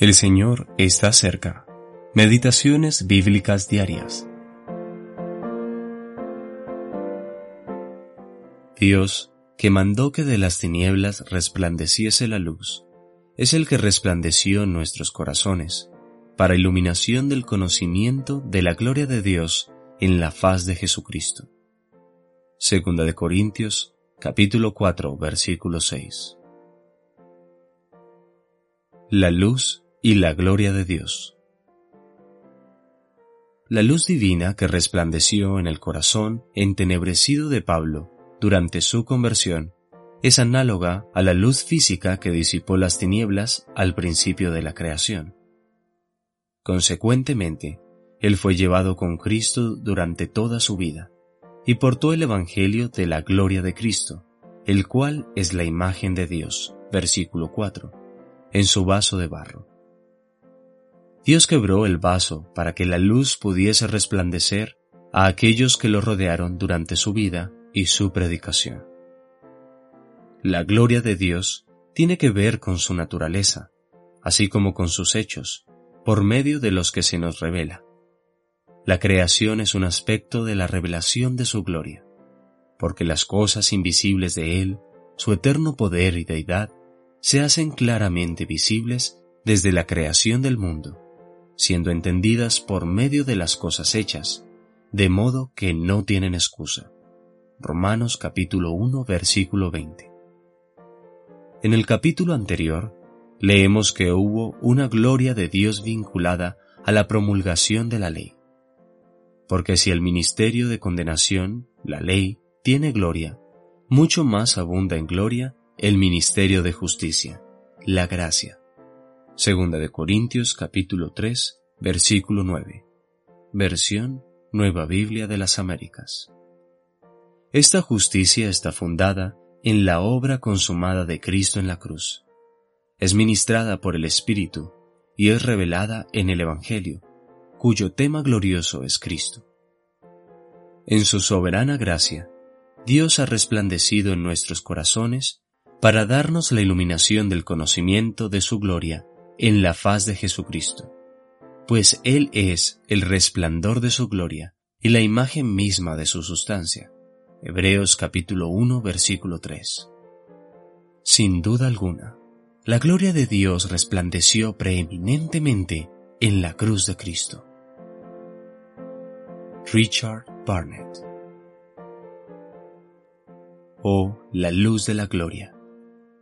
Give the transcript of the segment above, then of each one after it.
El Señor está cerca. Meditaciones bíblicas diarias. Dios, que mandó que de las tinieblas resplandeciese la luz, es el que resplandeció en nuestros corazones, para iluminación del conocimiento de la gloria de Dios en la faz de Jesucristo. Segunda de Corintios, capítulo 4, versículo 6. La luz y la gloria de Dios. La luz divina que resplandeció en el corazón entenebrecido de Pablo durante su conversión es análoga a la luz física que disipó las tinieblas al principio de la creación. Consecuentemente, él fue llevado con Cristo durante toda su vida y portó el Evangelio de la gloria de Cristo, el cual es la imagen de Dios, versículo 4, en su vaso de barro. Dios quebró el vaso para que la luz pudiese resplandecer a aquellos que lo rodearon durante su vida y su predicación. La gloria de Dios tiene que ver con su naturaleza, así como con sus hechos, por medio de los que se nos revela. La creación es un aspecto de la revelación de su gloria, porque las cosas invisibles de Él, su eterno poder y deidad, se hacen claramente visibles desde la creación del mundo siendo entendidas por medio de las cosas hechas, de modo que no tienen excusa. Romanos capítulo 1 versículo 20. En el capítulo anterior, leemos que hubo una gloria de Dios vinculada a la promulgación de la ley. Porque si el ministerio de condenación, la ley, tiene gloria, mucho más abunda en gloria el ministerio de justicia, la gracia Segunda de Corintios capítulo 3, versículo 9. Versión Nueva Biblia de las Américas. Esta justicia está fundada en la obra consumada de Cristo en la cruz. Es ministrada por el Espíritu y es revelada en el Evangelio, cuyo tema glorioso es Cristo. En su soberana gracia, Dios ha resplandecido en nuestros corazones para darnos la iluminación del conocimiento de su gloria en la faz de Jesucristo, pues Él es el resplandor de su gloria y la imagen misma de su sustancia. Hebreos capítulo 1 versículo 3. Sin duda alguna, la gloria de Dios resplandeció preeminentemente en la cruz de Cristo. Richard Barnett Oh, la luz de la gloria,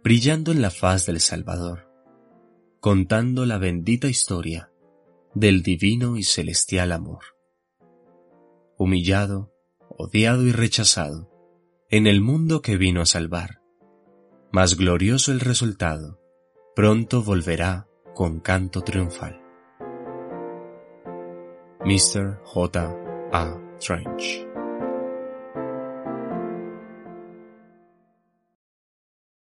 brillando en la faz del Salvador contando la bendita historia del divino y celestial amor. Humillado, odiado y rechazado, en el mundo que vino a salvar, más glorioso el resultado, pronto volverá con canto triunfal. Mr. J. A. Trench